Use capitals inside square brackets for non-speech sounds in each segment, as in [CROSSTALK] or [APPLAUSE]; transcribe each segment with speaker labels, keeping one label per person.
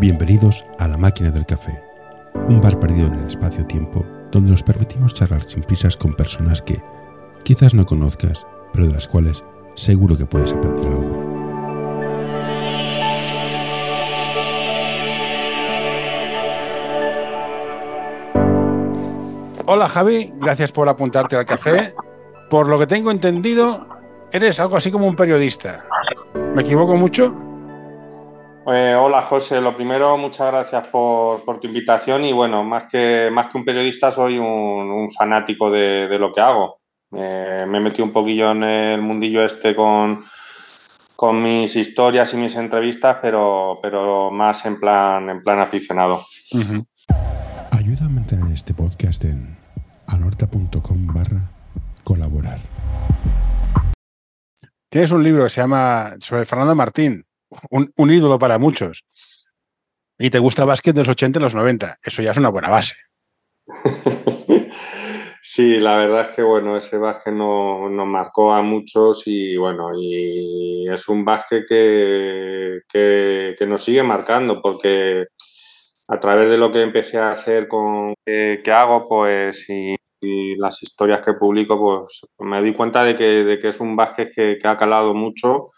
Speaker 1: Bienvenidos a La Máquina del Café, un bar perdido en el espacio-tiempo donde nos permitimos charlar sin prisas con personas que quizás no conozcas, pero de las cuales seguro que puedes aprender algo.
Speaker 2: Hola Javi, gracias por apuntarte al café. Por lo que tengo entendido, eres algo así como un periodista. ¿Me equivoco mucho?
Speaker 3: Eh, hola José, lo primero, muchas gracias por, tu invitación y bueno, más que, más que un periodista soy un, fanático de, lo que hago. Eh, me he metido un poquillo en el mundillo este con, con mis historias y mis entrevistas, pero, pero más en plan, en plan aficionado.
Speaker 1: Ayuda a mantener este podcast en anorta.com barra colaborar.
Speaker 2: Tienes un libro que se llama sobre Fernando Martín, un, ídolo para muchos. Y te gusta el básquet de los 80 y los 90. Eso ya es una buena base. [LAUGHS]
Speaker 3: Sí, la verdad es que bueno, ese básquet nos marcó a muchos y bueno, y es un básquet que, que, nos sigue marcando porque a través de lo que empecé a hacer con que, hago, pues y, las historias que publico, pues me di cuenta de que, de que es un básquet que, ha calado mucho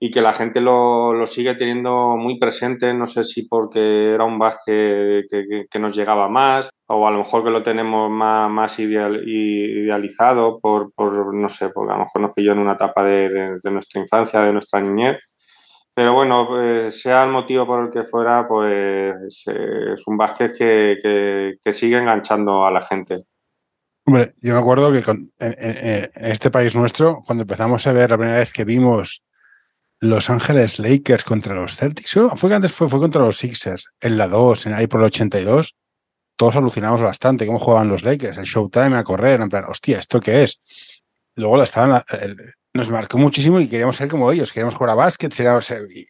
Speaker 3: y que la gente lo, sigue teniendo muy presente, no sé si porque era un básquet que, nos llegaba más o a lo mejor que lo tenemos más, más idealizado por, no sé, porque a lo mejor nos pilló en una etapa de, nuestra infancia, de nuestra niñez. Pero bueno, pues, sea el motivo por el que fuera, pues eh, es un básquet que, sigue enganchando a la gente.
Speaker 2: Hombre, yo me acuerdo que en, este país nuestro, cuando empezamos a ver la primera vez que vimos los Ángeles Lakers contra los Celtics. Fue que antes fue, fue contra los Sixers, en la 2, en, ahí por el 82. Todos alucinamos bastante cómo jugaban los Lakers, el Showtime a correr, en plan, hostia, ¿esto qué es? Luego estaban, nos marcó muchísimo y queríamos ser como ellos, queríamos jugar a básquet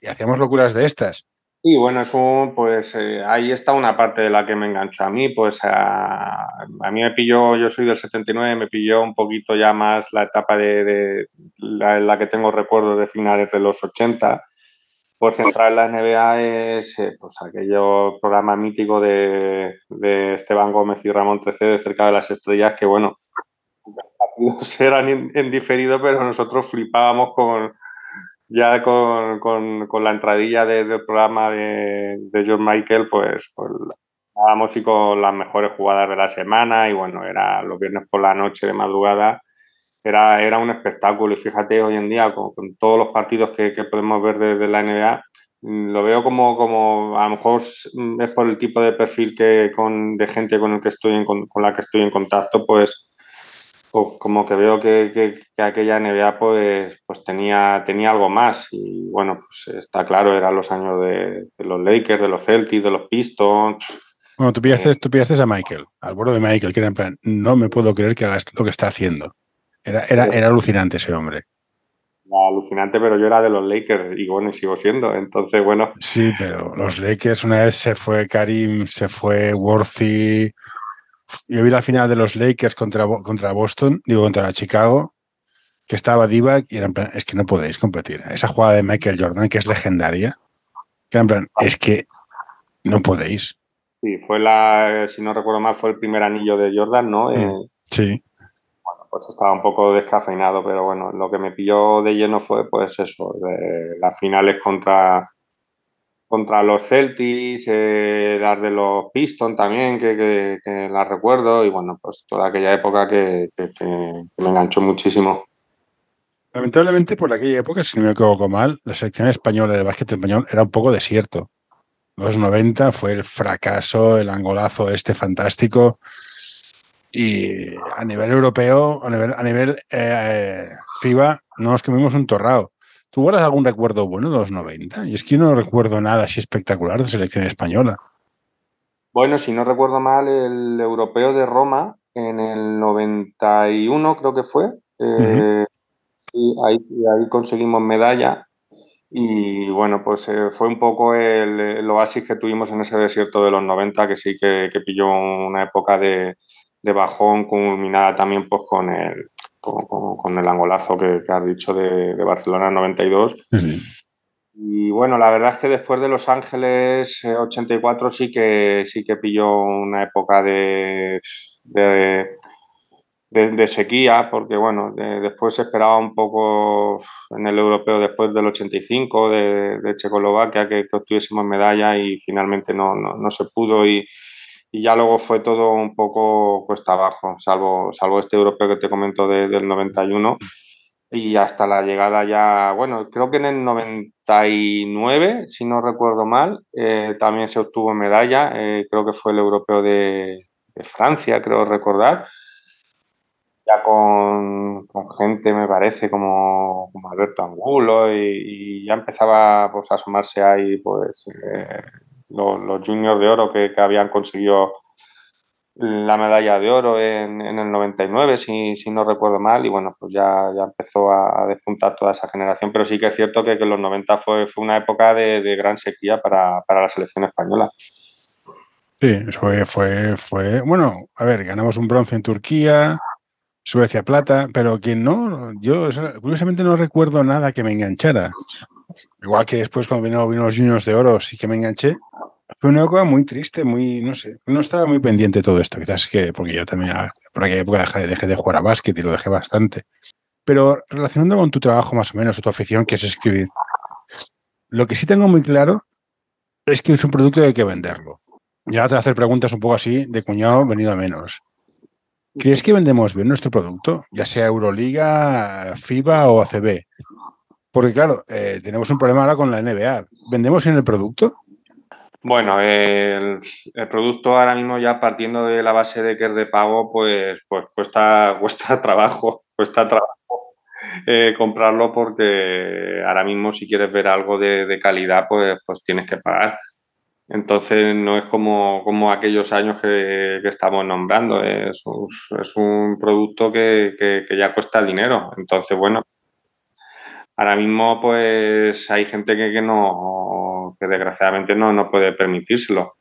Speaker 2: y hacíamos locuras de estas.
Speaker 3: Y bueno, eso, pues eh, ahí está una parte de la que me enganchó a mí, pues a, mí me pilló, yo soy del 79, me pilló un poquito ya más la etapa de, la, que tengo recuerdos de finales de los 80. Por centrar en la NBA es eh, pues aquello programa mítico de, de, Esteban Gómez y Ramón Trece de cerca de las estrellas, que bueno, los partidos [LAUGHS] eran en diferido, pero nosotros flipábamos con ya con, con, la entradilla del programa de, de John Michael, pues, pues estábamos y con las mejores jugadas de la semana y bueno, era los viernes por la noche de madrugada, era, era un espectáculo y fíjate hoy en día con, todos los partidos que, que, podemos ver desde la NBA, mm, lo veo como, como a lo mejor es por el tipo de perfil que con, de gente con, el que estoy con, con la que estoy en contacto, pues como que veo que, aquella NBA pues, pues tenía, tenía algo más y bueno, pues está claro, eran los años de, los Lakers, de los Celtics, de los Pistons.
Speaker 2: Bueno, tú pillaste, eh, a Michael, al borde de Michael, que era en plan, no me puedo creer que haga lo que está haciendo. Era, era, era alucinante ese hombre.
Speaker 3: alucinante, pero yo era de los Lakers y bueno, y sigo siendo. Entonces, bueno.
Speaker 2: Sí, pero los Lakers, una vez se fue Karim, se fue Worthy, yo vi la final de los Lakers contra, contra Boston, digo, contra Chicago, que estaba Divac y era en plan, es que no podéis competir. Esa jugada de Michael Jordan, que es legendaria, que era en plan, es que no podéis.
Speaker 3: Sí, fue la, si no recuerdo mal, fue el primer anillo de Jordan, ¿no? Mm,
Speaker 2: eh, sí.
Speaker 3: Bueno, pues estaba un poco descafeinado, pero bueno, lo que me pilló de lleno fue, pues eso, de las finales contra, contra los Celtics, eh, las de los Pistons también, que, las recuerdo, y bueno, pues toda aquella época que, me enganchó muchísimo.
Speaker 2: Lamentablemente, por aquella época, si no me equivoco mal, la selección española de básquet español era un poco desierto. Los 90 fue el fracaso, el angolazo este fantástico. Y a nivel europeo, a nivel, a nivel eh, FIBA, nos comimos un torrao. ¿Tú guardas algún recuerdo bueno de los 90? Y es que yo no recuerdo nada así espectacular de selección española.
Speaker 3: Bueno, si no recuerdo mal, el europeo de Roma en el 91 creo que fue. Eh, y ahí, conseguimos medalla. Y bueno, pues eh, fue un poco el, oasis que tuvimos en ese desierto de los 90, que sí que, pilló una época de, de, bajón culminada también pues con el, con, el angolazo que, has dicho de, Barcelona 92. Y bueno, la verdad es que después de Los Ángeles 84 sí que sí que pilló una época de, de, sequía, porque bueno, después se esperaba un poco en el europeo después del 85 de, de Checoslovaquia que, obtuviésemos medalla y finalmente no, no, se pudo y, y, ya luego fue todo un poco cuesta abajo, salvo, salvo este europeo que te comento del 91 y hasta la llegada ya, bueno, creo que en el 99, si no recuerdo mal, eh, también se obtuvo medalla, eh, creo que fue el europeo de, de Francia, creo recordar. Ya con, gente, me parece, como, Alberto Angulo, y, ya empezaba pues, a asomarse ahí pues, eh, los, juniors de oro que, habían conseguido la medalla de oro en, el 99, si, si, no recuerdo mal, y bueno, pues ya, ya empezó a, despuntar toda esa generación, pero sí que es cierto que, en los 90 fue, fue una época de, gran sequía para, para la selección española.
Speaker 2: Sí, fue, fue, fue, bueno, a ver, ganamos un bronce en Turquía, Suecia plata, pero quien no, yo curiosamente no recuerdo nada que me enganchara. Igual que después cuando vino, vino los Juniors de Oro sí que me enganché. Fue una época muy triste, muy, no sé, no estaba muy pendiente de todo esto, quizás que, porque yo también por aquella época dejé, de jugar a básquet y lo dejé bastante. Pero relacionando con tu trabajo más o menos, o tu afición, que es escribir, lo que sí tengo muy claro es que es un producto que hay que venderlo. Y ahora te voy a hacer preguntas un poco así, de cuñado venido a menos. ¿Crees que vendemos bien nuestro producto? Ya sea Euroliga, FIBA o ACB. Porque claro, eh, tenemos un problema ahora con la NBA. ¿Vendemos bien el producto?
Speaker 3: Bueno, el, producto ahora mismo ya partiendo de la base de que es de pago, pues, pues cuesta, [LAUGHS] cuesta trabajo, cuesta trabajo eh, comprarlo porque ahora mismo si quieres ver algo de, calidad, pues, pues tienes que pagar. Entonces no es como, como aquellos años que, estamos nombrando, es, es un producto que, que, ya cuesta dinero. Entonces, bueno, ahora mismo pues hay gente que, que no, que desgraciadamente no, no puede permitírselo.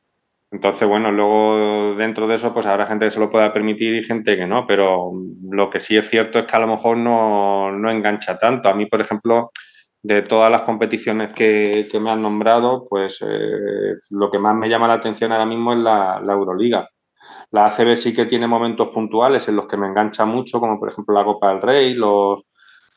Speaker 3: Entonces, bueno, luego dentro de eso pues habrá gente que se lo pueda permitir y gente que no, pero lo que sí es cierto es que a lo mejor no, no engancha tanto. A mí, por ejemplo, de todas las competiciones que, me han nombrado, pues eh, lo que más me llama la atención ahora mismo es la, Euroliga. La ACB sí que tiene momentos puntuales en los que me engancha mucho, como por ejemplo la Copa del Rey, los,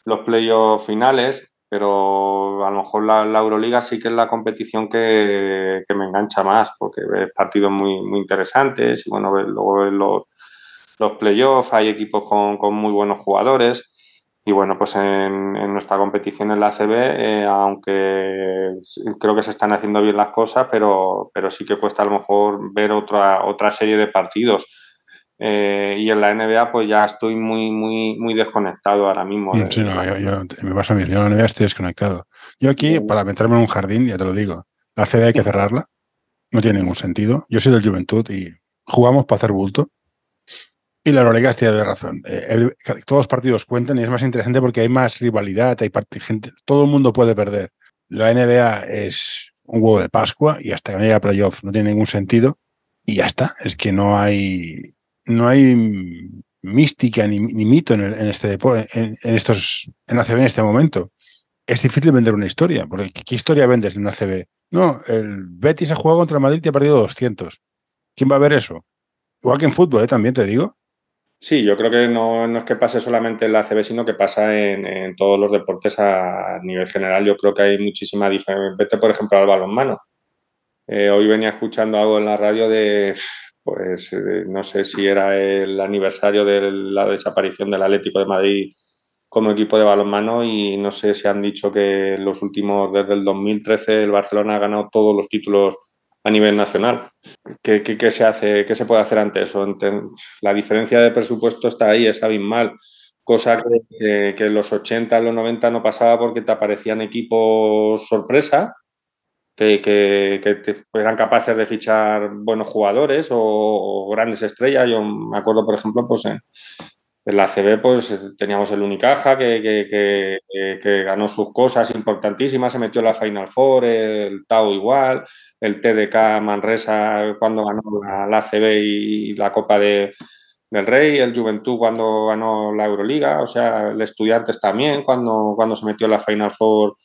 Speaker 3: los playoffs finales, pero a lo mejor la, Euroliga sí que es la competición que, me engancha más, porque ves partidos muy, muy interesantes y bueno, luego los, los playoffs, hay equipos con, con muy buenos jugadores. Y bueno, pues en, nuestra competición en la ASB, eh, aunque creo que se están haciendo bien las cosas, pero, pero sí que cuesta a lo mejor ver otra, otra serie de partidos. Eh, y en la NBA, pues ya estoy muy, muy, muy desconectado ahora mismo.
Speaker 2: Sí, no, yo, me pasa a mí, yo en la NBA estoy desconectado. Yo aquí, para meterme en un jardín, ya te lo digo, la ACB hay que cerrarla, no tiene ningún sentido. Yo soy del Juventud y jugamos para hacer bulto y la Euroliga tiene razón. Eh, todos los partidos cuentan y es más interesante porque hay más rivalidad, hay gente, todo el mundo puede perder. La NBA es un huevo de Pascua y hasta que no llega playoff no tiene ningún sentido y ya está. Es que no hay, no hay mística ni, mito en, este deporte, en, estos, en ACB en este momento. Es difícil vender una historia, porque ¿qué historia vendes de una ACB? No, el Betis ha jugado contra Madrid y ha perdido 200. ¿Quién va a ver eso? Igual que en fútbol, ¿eh? también te digo.
Speaker 3: Sí, yo creo que no, no, es que pase solamente en la ACB, sino que pasa en, en, todos los deportes a nivel general. Yo creo que hay muchísima diferencia. Vete, por ejemplo, al balonmano. Eh, hoy venía escuchando algo en la radio de, pues, no sé si era el aniversario de la desaparición del Atlético de Madrid como equipo de balonmano y no sé si han dicho que en los últimos, desde el 2013, el Barcelona ha ganado todos los títulos a nivel nacional. ¿Qué, se hace? ¿Qué se puede hacer ante eso? La diferencia de presupuesto está ahí, es abismal. Cosa que, que, en los 80, en los 90 no pasaba porque te aparecían equipos sorpresa que, que, eran capaces de fichar buenos jugadores o, grandes estrellas. Yo me acuerdo, por ejemplo, pues en, en la CB pues teníamos el Unicaja que, que, que, ganó sus cosas importantísimas, se metió en la Final Four, el Tau igual, el TDK Manresa cuando ganó la, ACB y, la Copa de, del Rey, el Juventud cuando ganó la Euroliga, o sea, el Estudiantes también cuando, cuando se metió en la Final Four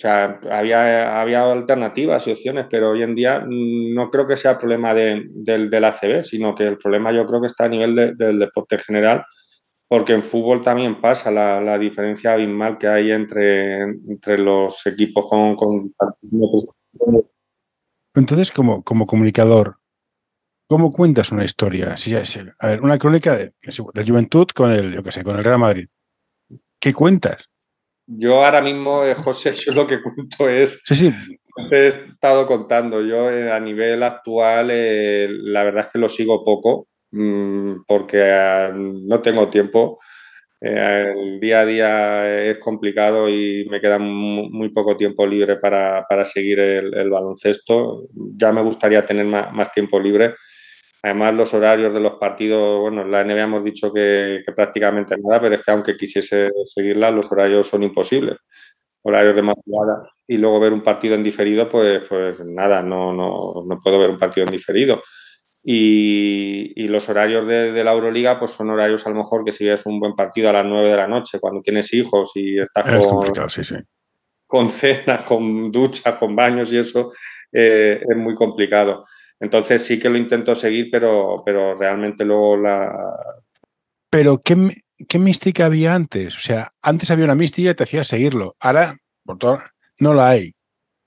Speaker 3: sea, había, había alternativas y opciones, pero hoy en día no creo que sea el problema de, del, del, ACB, sino que el problema yo creo que está a nivel del deporte en general, porque en fútbol también pasa la, la diferencia abismal que hay entre, entre los equipos con, con...
Speaker 2: Entonces, como, como comunicador, ¿cómo cuentas una historia? Si, si, a ver, una crónica de, de Juventud con el, yo qué sé, con el Real Madrid. ¿Qué cuentas?
Speaker 3: Yo ahora mismo, eh, José, [LAUGHS] yo lo que cuento es.
Speaker 2: Sí, sí.
Speaker 3: He estado contando. Yo eh, a nivel actual, eh, la verdad es que lo sigo poco mmm, porque eh, no tengo tiempo. El día a día es complicado y me queda muy, muy poco tiempo libre para, para seguir el, el, baloncesto. Ya me gustaría tener más, más tiempo libre. Además, los horarios de los partidos, bueno, la NBA hemos dicho que, que, prácticamente nada, pero es que aunque quisiese seguirla, los horarios son imposibles. Horarios de madrugada y luego ver un partido en diferido, pues, pues nada, no, no, no puedo ver un partido en diferido. Y, y los horarios de, de, la Euroliga, pues son horarios a lo mejor que si es un buen partido a las 9 de la noche, cuando tienes hijos y estás
Speaker 2: es
Speaker 3: con,
Speaker 2: sí, sí.
Speaker 3: con cena, con ducha, con baños y eso, eh, es muy complicado. Entonces sí que lo intento seguir, pero, pero realmente luego la...
Speaker 2: Pero ¿qué, ¿qué mística había antes? O sea, antes había una mística y te hacía seguirlo. Ahora, por todo, no la hay.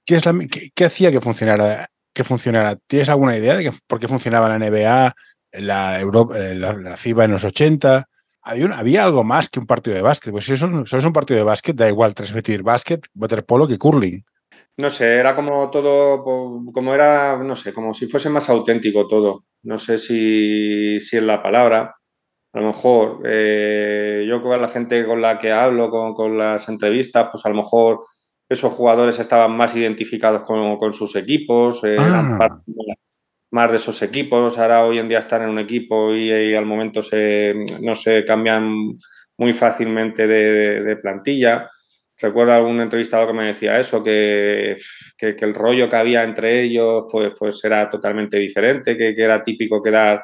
Speaker 2: ¿Qué, es la, qué, qué hacía que funcionara, que funcionara? ¿Tienes alguna idea de que, por qué funcionaba la NBA, la, Europa, la, la FIBA en los 80? Había, un, había, algo más que un partido de básquet. Pues si eso, eso es un partido de básquet, da igual transmitir básquet, waterpolo que curling.
Speaker 3: No sé, era como todo, como era, no sé, como si fuese más auténtico todo. No sé si, si es la palabra. A lo mejor eh, yo con la gente con la que hablo, con, con, las entrevistas, pues a lo mejor esos jugadores estaban más identificados con, con sus equipos, eh, ah. eran parte más de esos equipos. Ahora hoy en día están en un equipo y, y al momento se, no se cambian muy fácilmente de plantilla recuerdo algún entrevistado que me decía eso, que, que, que, el rollo que había entre ellos pues, pues era totalmente diferente, que, que era típico quedar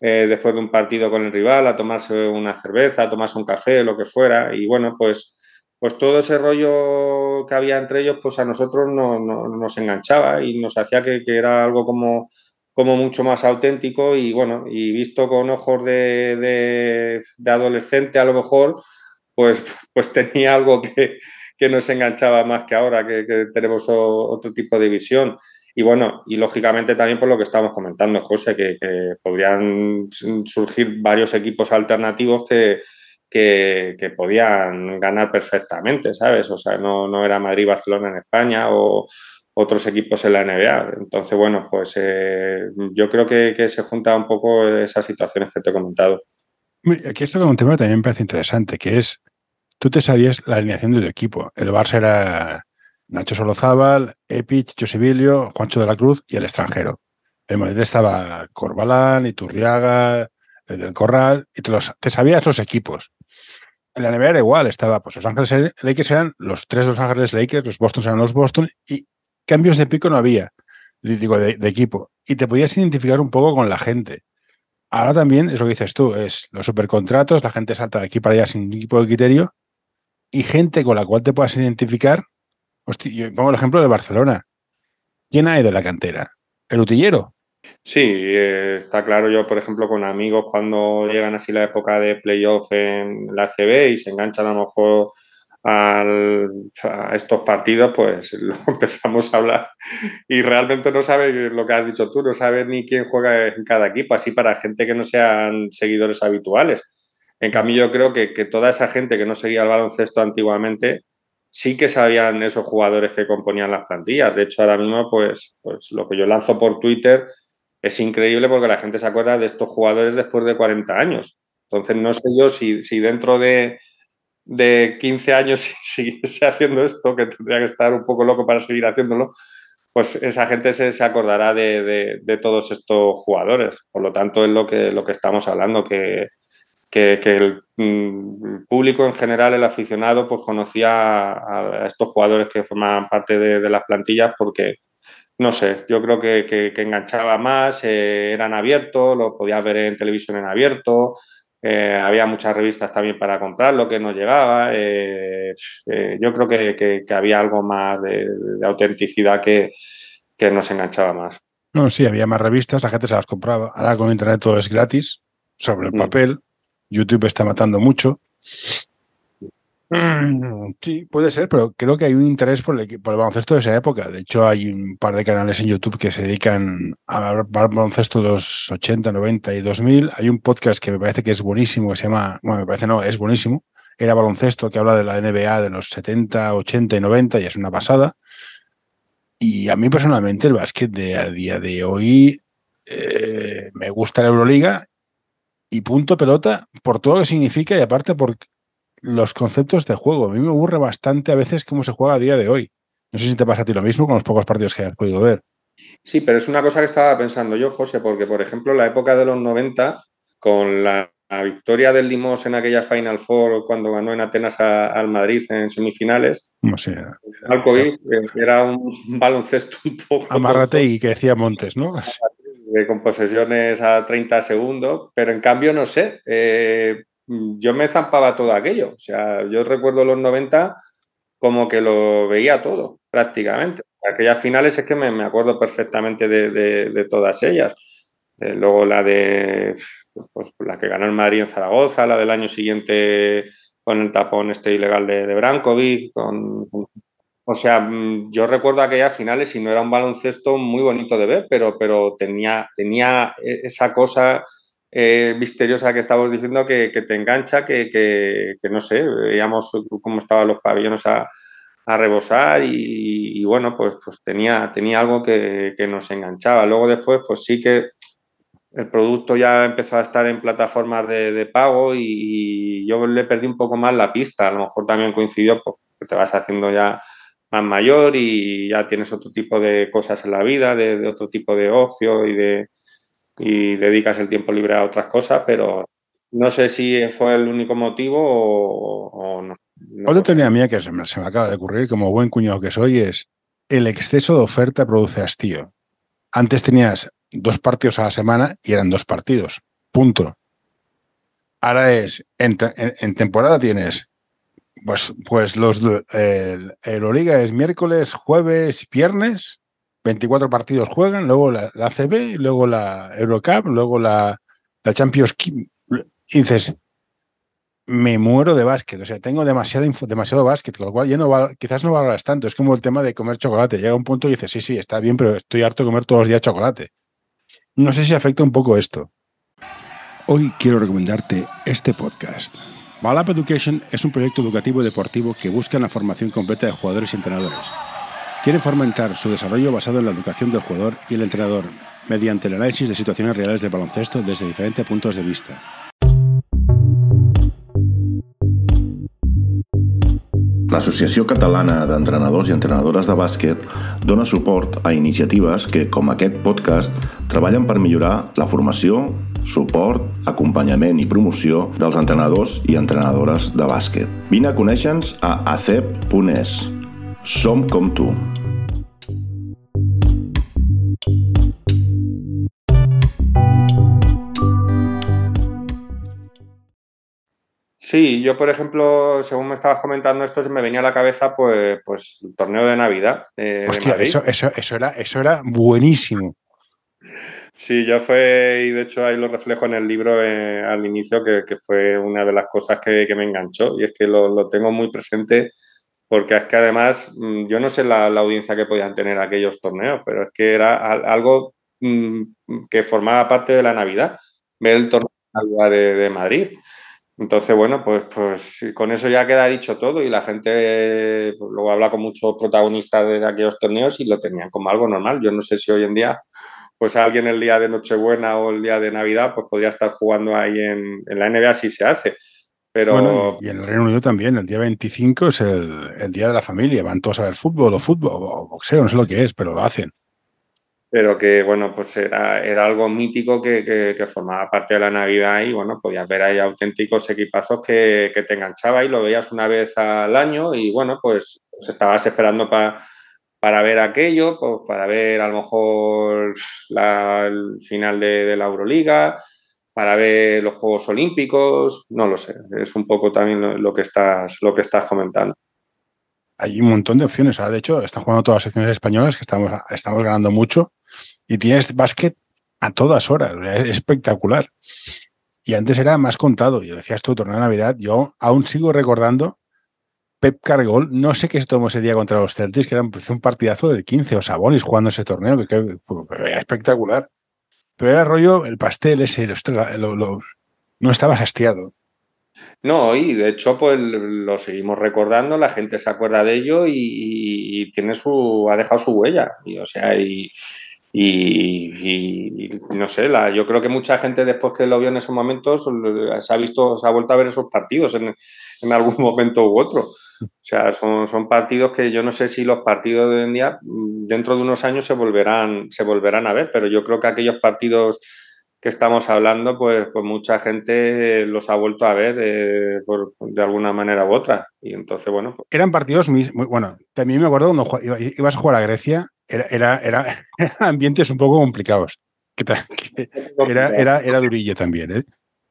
Speaker 3: eh, después de un partido con el rival a tomarse una cerveza, a tomarse un café, lo que fuera, y bueno, pues, pues todo ese rollo que había entre ellos, pues a nosotros no, no nos enganchaba y nos hacía que, era algo como, como mucho más auténtico. Y bueno, y visto con ojos de, de adolescente a lo mejor, pues, pues tenía algo que, que nos enganchaba más que ahora, que, que tenemos otro tipo de visión. Y bueno, y lógicamente también por lo que estamos comentando, José, que, que podrían surgir varios equipos alternativos que, que, que, podían ganar perfectamente, ¿sabes? O sea, no, no era Madrid-Barcelona en España o otros equipos en la NBA. Entonces, bueno, pues eh, yo creo que, que, se junta un poco esas situaciones que te he comentado.
Speaker 2: Aquí esto como un tema también me parece interesante, que es tú te sabías la alineación de tu equipo. El Barça era Nacho Solozábal, Epic, Josibilio, Juancho de la Cruz y el extranjero. En Madrid estaba Corbalán, Iturriaga, el del Corral, y te, los, te sabías los equipos. En la NBA era igual, estaba, pues los Ángeles Lakers eran los tres los Ángeles Lakers, los Boston eran los Boston, y cambios de pico no había, digo, de equipo. Y te podías identificar un poco con la gente. Ahora también es lo que dices tú, es los supercontratos, la gente salta de aquí para allá sin ningún tipo de criterio, y gente con la cual te puedas identificar. Hostia, yo pongo el ejemplo de Barcelona. ¿Quién ha ido la cantera? ¿El utillero?
Speaker 3: Sí, eh, está claro. Yo, por ejemplo, con amigos, cuando llegan así la época de playoff en la CB y se enganchan a lo mejor al, a estos partidos, pues [LAUGHS] lo empezamos a hablar y realmente no sabe lo que has dicho tú, no sabe ni quién juega en cada equipo, así para gente que no sean seguidores habituales. En cambio, yo creo que, que, toda esa gente que no seguía el baloncesto antiguamente sí que sabían esos jugadores que componían las plantillas. De hecho, ahora mismo, pues, pues lo que yo lanzo por Twitter es increíble porque la gente se acuerda de estos jugadores después de 40 años. Entonces, no sé yo si, si dentro de, de 15 años [LAUGHS] siguiese haciendo esto, que tendría que estar un poco loco para seguir haciéndolo, pues esa gente se, se acordará de, de, todos estos jugadores. Por lo tanto, es lo que, lo que estamos hablando, que, que, que el, mm, público en general, el aficionado, pues conocía a, estos jugadores que formaban parte de, de, las plantillas porque, no sé, yo creo que, que, que enganchaba más, eh, eran abiertos, lo podías ver en televisión en abierto, eh, había muchas revistas también para comprar, lo que no llegaba. Eh, eh, yo creo que, había algo más de, autenticidad que, que, nos enganchaba más.
Speaker 2: No, sí, había más revistas, la gente se las compraba. Ahora con Internet todo es gratis, sobre el mm. papel. YouTube está matando mucho. Mm, sí, puede ser, pero creo que hay un interés por el, baloncesto de esa época. De hecho, hay un par de canales en YouTube que se dedican a baloncesto de los 80, 90 y 2000. Hay un podcast que me parece que es buenísimo, que se llama, bueno, me parece no, es buenísimo. Era baloncesto que habla de la NBA de los 70, 80 y 90 y es una pasada. Y a mí personalmente el básquet de a día de hoy eh, me gusta la Euroliga y punto pelota por todo lo que significa y aparte por los conceptos de juego. A mí me aburre bastante a veces cómo se juega a día de hoy. No sé si te pasa a ti lo mismo con los pocos partidos que has podido ver.
Speaker 3: Sí, pero es una cosa que estaba pensando yo, José, porque por ejemplo la época de los 90, con la, victoria del Limos en aquella Final Four cuando ganó en Atenas al Madrid en semifinales,
Speaker 2: no sé,
Speaker 3: era, un [LAUGHS] baloncesto un poco... [LAUGHS]
Speaker 2: Amárrate y que decía Montes, ¿no? [LAUGHS]
Speaker 3: Con posesiones a 30 segundos, pero en cambio, no sé, eh, yo me zampaba todo aquello. O sea, yo recuerdo los 90 como que lo veía todo, prácticamente. Aquellas finales es que me, acuerdo perfectamente de, todas ellas. Eh, luego la de pues, la que ganó el Madrid en Zaragoza, la del año siguiente con el tapón este ilegal de, de Brankovic, o sea, mm, yo recuerdo aquellas finales y no era un baloncesto muy bonito de ver, pero, pero tenía, tenía e, esa cosa eh, misteriosa que estamos diciendo que, te engancha, que, no sé, veíamos cómo estaban los pabellones a, rebosar y, bueno, pues, pues tenía, tenía algo que, nos enganchaba. Luego después, pues sí que el producto ya empezó a estar en plataformas de, pago y, yo le perdí un poco más la pista. A lo mejor también coincidió porque te vas haciendo ya más mayor y ya tienes otro tipo de cosas en la vida, de otro tipo de ocio y de, y dedicas el tiempo libre a otras cosas, pero no sé si fue el único motivo o, no.
Speaker 2: Otra teoría mía que se me, acaba de ocurrir, como buen cuñado que soy, es el exceso de oferta produce hastío. Antes tenías dos partidos a la semana y eran dos partidos. Punto. Ahora es, en, temporada tienes, pues, pues los, el, Euroliga es miércoles, jueves, viernes 24 partidos juegan, luego la, CB, luego la Eurocup, luego la, la Champions Y dices, me muero de básquet, o sea, tengo demasiado, demasiado básquet, con lo cual ya no quizás no valoras tanto. Es como el tema de comer chocolate. Llega un punto y dices, sí, sí, está bien, pero estoy harto de comer todos los días chocolate. No sé si afecta un poco esto. Hoy quiero recomendarte este podcast. Balap Education es un proyecto educativo deportivo que busca la formación completa de jugadores y entrenadores Quieren fomentar su desarrollo basado en la educación del jugador y el entrenador, mediante el análisis de situaciones reales de baloncesto desde diferentes puntos de vista.
Speaker 4: L'Associació Catalana d'Entrenadors i Entrenadores de Bàsquet dona suport a iniciatives que, com aquest podcast, treballen per millorar la formació, suport, acompanyament i promoció dels entrenadors i entrenadores de bàsquet. Vine a conèixer-nos a acep.es. Som com tú.
Speaker 3: Sí, yo por ejemplo, según me estabas comentando esto, se me venía a la cabeza pues, pues el torneo de Navidad.
Speaker 2: Hostia, eso, eso, eso, era, eso era buenísimo.
Speaker 3: Sí, yo fue, y de hecho ahí lo reflejo en el libro eh, al inicio, que, fue una de las cosas que, me enganchó, y es que lo, lo tengo muy presente porque es que además mm, yo no sé la, audiencia que podían tener aquellos torneos, pero es que era algo mm, que formaba parte de la Navidad, ver el torneo de, de Madrid. Entonces, bueno, pues, pues con eso ya queda dicho todo y la gente pues, luego habla con muchos protagonistas de aquellos torneos y lo tenían como algo normal. Yo no sé si hoy en día, pues alguien el día de Nochebuena o el día de Navidad, pues podría estar jugando ahí en, en la NBA si se hace. Bueno,
Speaker 2: y en el Reino Unido también, el día 25 es el, día de la familia, van todos a ver fútbol o fútbol o boxeo, no sé lo que es, pero lo hacen.
Speaker 3: Pero que, bueno, pues era, era algo mítico que, formaba parte de la Navidad y, bueno, podías ver ahí auténticos equipazos que, te enganchaba y lo veías una vez al año y, bueno, pues, pues estabas esperando para ver aquello, pues para ver a lo mejor el final de, de la Euroliga, para ver los Juegos Olímpicos, no lo sé, es un poco también lo que estás, lo que estás comentando.
Speaker 2: Hay un montón de opciones. de hecho, están jugando todas las secciones españolas, que estamos, estamos ganando mucho, y tienes básquet a todas horas. Es espectacular. Y antes era más contado. Y decías tú, torneo de Navidad. Yo aún sigo recordando Pep Cargol. No sé qué se tomó ese día contra los Celtics, que era un partidazo del 15 o Sabonis jugando ese torneo, que, era espectacular. Pero era rollo, el pastel ese, no estaba hastiado.
Speaker 3: No, y de hecho, pues lo seguimos recordando, la gente se acuerda de ello y, tiene su, ha dejado su huella. Y, o sea, y, y, no sé, la, yo creo que mucha gente después que lo vio en esos momentos se ha visto, se ha vuelto a ver esos partidos en, en algún [LAUGHS] momento u otro. O sea, son, son, partidos que yo no sé si los partidos de hoy en día dentro de unos años se volverán, se volverán a ver, pero yo creo que aquellos partidos que estamos hablando, pues, pues mucha gente los ha vuelto a ver eh, por, de alguna manera u otra. Y entonces, bueno. Pues
Speaker 2: Eran partidos muy, bueno. También me acuerdo cuando ibas a jugar a Grecia, era, era, era [LAUGHS] ambientes un poco complicados. Era, era, era durillo también, ¿eh?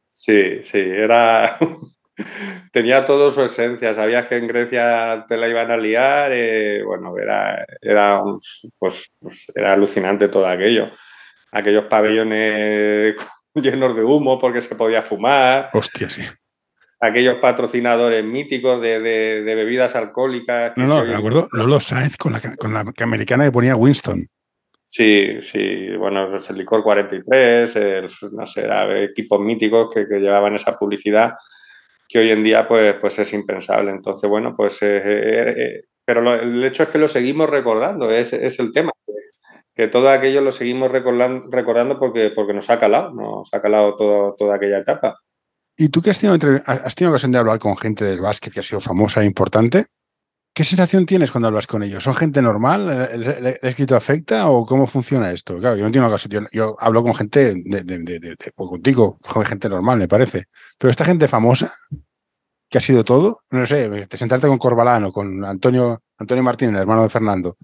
Speaker 3: Sí, sí, era. [LAUGHS] Tenía todo su esencia. Sabías que en Grecia te la iban a liar. Eh, bueno, era, era, pues, pues, era alucinante todo aquello aquellos pabellones [LAUGHS] llenos de humo porque se podía fumar.
Speaker 2: Hostia, sí.
Speaker 3: Aquellos patrocinadores míticos de, bebidas alcohólicas.
Speaker 2: No, no, me acuerdo. Lolo Sainz con la, con la americana que ponía Winston.
Speaker 3: Sí, sí, bueno, el licor 43, el, no sé, equipos míticos que, llevaban esa publicidad que hoy en día pues, pues es impensable. Entonces, bueno, pues, eh, eh, eh, pero el hecho es que lo seguimos recordando, es, es el tema que todo aquello lo seguimos recordando, porque, porque nos ha calado, nos ha calado toda aquella etapa.
Speaker 2: ¿Y tú que has tenido, has tenido ocasión de hablar con gente del básquet que ha sido famosa e importante? ¿Qué sensación tienes cuando hablas con ellos? ¿Son gente normal? ¿El, escrito afecta o cómo funciona esto? Claro, yo no entiendo caso. Yo, hablo con gente de, de, de, pues contigo, con gente normal, me parece. Pero esta gente famosa, que ha sido todo, no sé, te sentarte con Corbalán o con Antonio, Antonio Martín, el hermano de Fernando,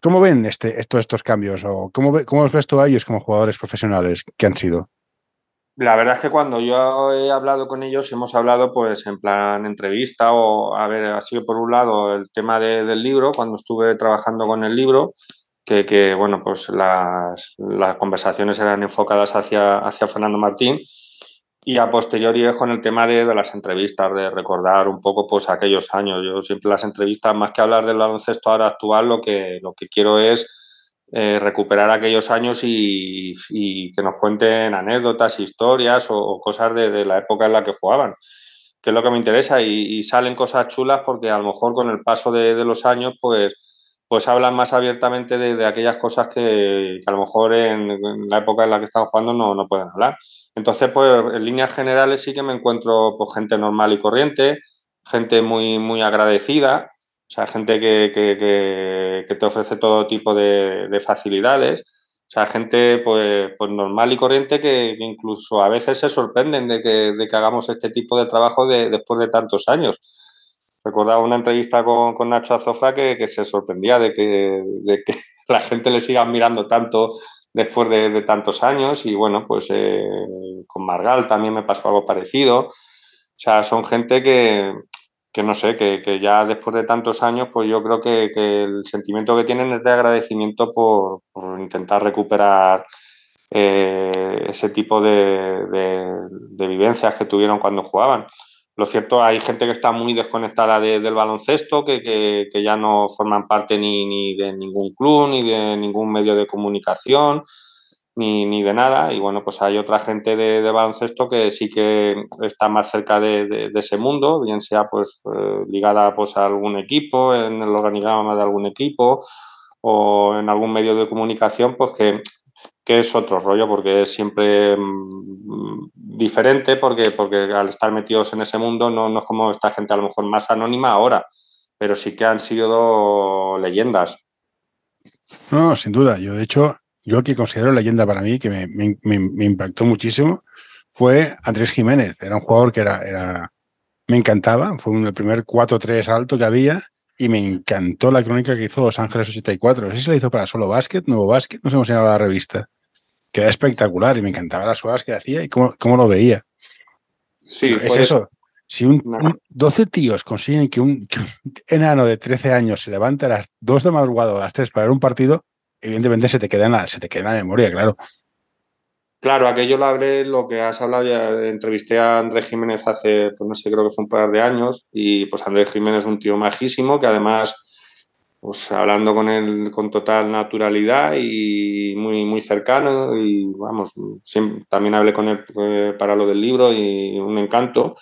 Speaker 2: ¿Cómo ven este, estos cambios? ¿O cómo, cómo os ves tú a ellos como jugadores profesionales que han sido?
Speaker 3: La verdad es que cuando yo he hablado con ellos, hemos hablado pues en plan entrevista o, a ver, ha sido por un lado el tema del libro, cuando estuve trabajando con el libro, que, que bueno, pues las, las, conversaciones eran enfocadas hacia, hacia Fernando Martín y a posteriori es con el tema de, las entrevistas, de recordar un poco pues aquellos años. Yo siempre las entrevistas, más que hablar del baloncesto ahora actual, lo que, lo que quiero es eh, recuperar aquellos años y, que nos cuenten anécdotas, historias o, cosas de, la época en la que jugaban, que es lo que me interesa. Y, salen cosas chulas porque a lo mejor con el paso de, los años, pues, pues hablan más abiertamente de, aquellas cosas que, a lo mejor en, la época en la que estaban jugando no, no pueden hablar. Entonces, pues en líneas generales sí que me encuentro pues, gente normal y corriente, gente muy, muy agradecida, o sea, gente que, que, te ofrece todo tipo de, facilidades. O sea, gente pues, pues normal y corriente que, incluso a veces se sorprenden de que, de que hagamos este tipo de trabajo después de tantos años. Recordaba una entrevista con, con Nacho Azofra que, se sorprendía de que, de que [LAUGHS] la gente le siga mirando tanto después de, tantos años y bueno, pues eh, con Margal también me pasó algo parecido. O sea, son gente que, que no sé, que, que, ya después de tantos años, pues yo creo que, que el sentimiento que tienen es de agradecimiento por, por intentar recuperar eh, ese tipo de, de, vivencias que tuvieron cuando jugaban. Lo cierto, hay gente que está muy desconectada del baloncesto, que, que, ya no forman parte ni, ni, de ningún club, ni de ningún medio de comunicación, ni, ni de nada. Y bueno, pues hay otra gente de, baloncesto que sí que está más cerca de, de ese mundo, bien sea pues eh, ligada pues, a algún equipo, en el organigrama de algún equipo o en algún medio de comunicación, pues que que es otro rollo porque es siempre mm, diferente porque, porque al estar metidos en ese mundo no, no, es como esta gente a lo mejor más anónima ahora, pero sí que han sido leyendas.
Speaker 2: No, sin duda. Yo, de hecho, yo que considero leyenda para mí, que me, me, me impactó muchísimo, fue Andrés Jiménez. Era un jugador que era, era me encantaba, fue el primer 4-3 alto que había y me encantó la crónica que hizo Los Ángeles 84. No sé si la hizo para solo básquet, nuevo básquet, no sé cómo se llamaba la revista que era espectacular y me encantaban las jugadas que hacía y cómo, cómo lo veía.
Speaker 3: Sí,
Speaker 2: es
Speaker 3: pues,
Speaker 2: eso. Si un,
Speaker 3: No.
Speaker 2: un- 12 tíos consiguen que un, que un enano de 13 años se levante a las 2 de madrugada o a las 3 para ver un partido, evidentemente se te queda en la, se te queda en la memoria, claro.
Speaker 3: Claro, aquello lo hablé, lo que has hablado ya, entrevisté a Andrés Jiménez hace, pues no sé, creo que fue un par de años, y pues Andrés Jiménez es un tío majísimo que además, pues hablando con él con total naturalidad y muy, muy cercano, y vamos, siem- también hablé con él eh, para lo del libro y un encanto.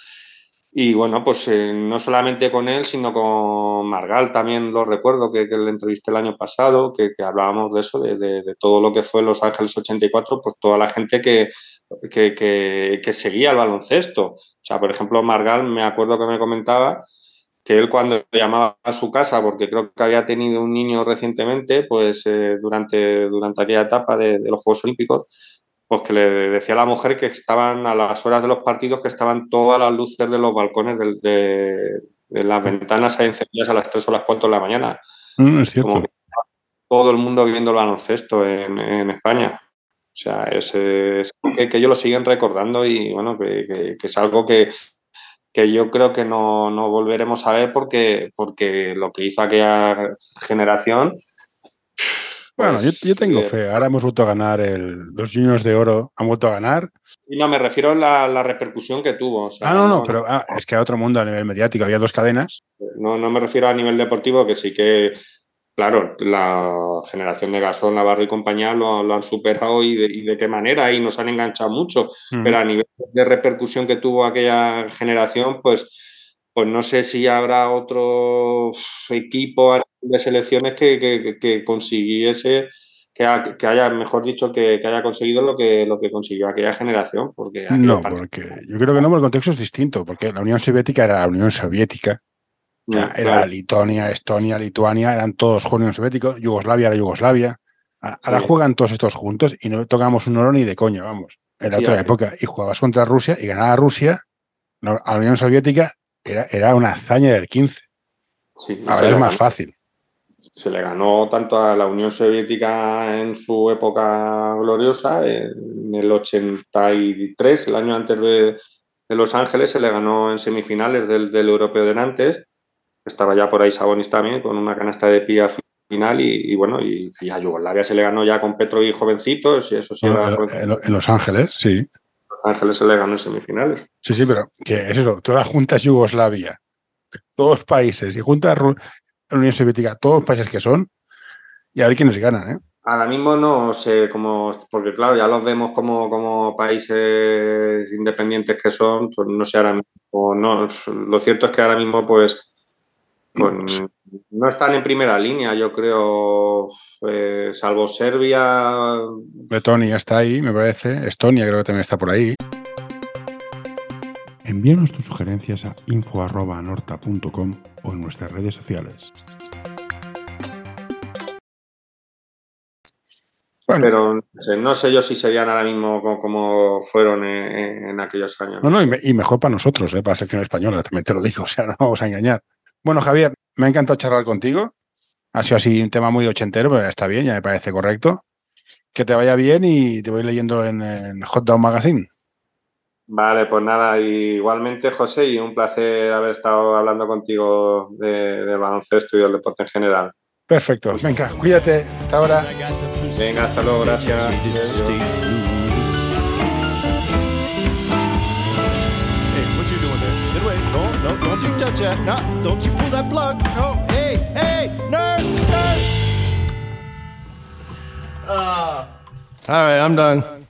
Speaker 3: Y bueno, pues eh, no solamente con él, sino con Margal también lo recuerdo, que, que le entrevisté el año pasado, que, que hablábamos de eso, de, de- de todo lo que fue Los Ángeles 84, pues toda la gente que, que, que- seguía el baloncesto. O sea, por ejemplo, Margal, me acuerdo que me comentaba que él cuando llamaba a su casa, porque creo que había tenido un niño recientemente, pues eh, durante, durante aquella etapa de, de los Juegos Olímpicos, pues que le decía a la mujer que estaban a las horas de los partidos, que estaban todas las luces de los balcones de, de las ventanas encendidas a las 3 o las 4 de la mañana.
Speaker 2: Mm, es cierto.
Speaker 3: Como que todo el mundo viendo el baloncesto en, en España. O sea, es, es algo que, que ellos lo siguen recordando y bueno, que, que- que es algo que, que yo creo que no, no volveremos a ver porque, porque lo que hizo aquella generación.
Speaker 2: Bueno, yo,
Speaker 3: pues,
Speaker 2: yo tengo
Speaker 3: eh,
Speaker 2: fe. Ahora hemos vuelto a ganar el- los Juniors de Oro, han vuelto a ganar.
Speaker 3: y no, me refiero a la, la repercusión que tuvo. o sea,
Speaker 2: Ah, no, no, pero ah, es que a otro mundo a nivel mediático había dos cadenas.
Speaker 3: No, no me refiero a nivel deportivo, que sí que, claro, la generación de Gasol, Navarro y compañía lo, lo han superado y de, y de qué manera y nos han enganchado mucho.
Speaker 2: Mm.
Speaker 3: Pero a nivel de repercusión que tuvo aquella generación, pues, pues no sé si habrá otro equipo de selecciones que, que- que consiguiese, que, que haya, mejor dicho, que, que haya conseguido lo que, lo que consiguió aquella generación. Porque
Speaker 2: No, porque yo creo que no, porque el contexto es distinto, porque la Unión Soviética era la Unión Soviética, era
Speaker 3: Claro.
Speaker 2: Lituania, Estonia, Lituania, eran todos Unión Soviética, Yugoslavia era Yugoslavia. Ahora
Speaker 3: Sí.
Speaker 2: juegan todos estos juntos y no tocamos un oro ni de coña, vamos. Era
Speaker 3: Sí,
Speaker 2: otra época. Y jugabas contra Rusia y ganar a Rusia, la Unión Soviética, era, era una hazaña del 15.
Speaker 3: Sí,
Speaker 2: Ahora es más fácil.
Speaker 3: se le ganó tanto a la Unión Soviética en su época gloriosa, en el 83, el año antes de, de Los Ángeles, se le ganó en semifinales del, del europeo de Nantes. Estaba ya por ahí Sabonis también, con una canasta de pie final, y, y bueno, y, y a Yugoslavia se le ganó ya con Petro y jovencitos, y eso sí, era
Speaker 2: en Los Ángeles, sí.
Speaker 3: Los Ángeles se le ganó en semifinales.
Speaker 2: Sí, sí, pero que es eso, todas juntas Yugoslavia, todos países, y juntas la Unión Soviética, todos los países que son, y a ver quiénes ganan, ¿eh?
Speaker 3: Ahora mismo no sé cómo, porque claro, ya los vemos como, como países independientes que son, pues no sé ahora mismo, no, lo cierto es que ahora mismo pues, pues no están en primera línea, yo creo, eh, salvo Serbia,
Speaker 2: Letonia está ahí, me parece. Estonia creo que también está por ahí. Envíanos tus sugerencias a info.norta.com o en nuestras redes sociales. Bueno,
Speaker 3: pero no sé, no sé yo si serían ahora mismo como, como fueron en, en aquellos años.
Speaker 2: no, no, y, me- y mejor para nosotros, ¿eh? para la sección española, también te lo digo, [LAUGHS] o sea, no vamos a engañar. Bueno, Javier, me ha encantado charlar contigo. Ha sido así un tema muy ochentero, pero ya está bien, ya me parece correcto. Que te vaya bien y te voy leyendo en, en Hot Down Magazine.
Speaker 3: Vale, pues nada, igualmente José, y un placer haber estado hablando contigo de, del baloncesto y del deporte en general.
Speaker 2: Perfecto, venga, cuídate, hasta ahora.
Speaker 3: Venga, hasta luego, gracias.
Speaker 5: Don't you touch that. No, don't you pull that plug. No, hey, hey, nurse, nurse. Ah. All right, I'm done.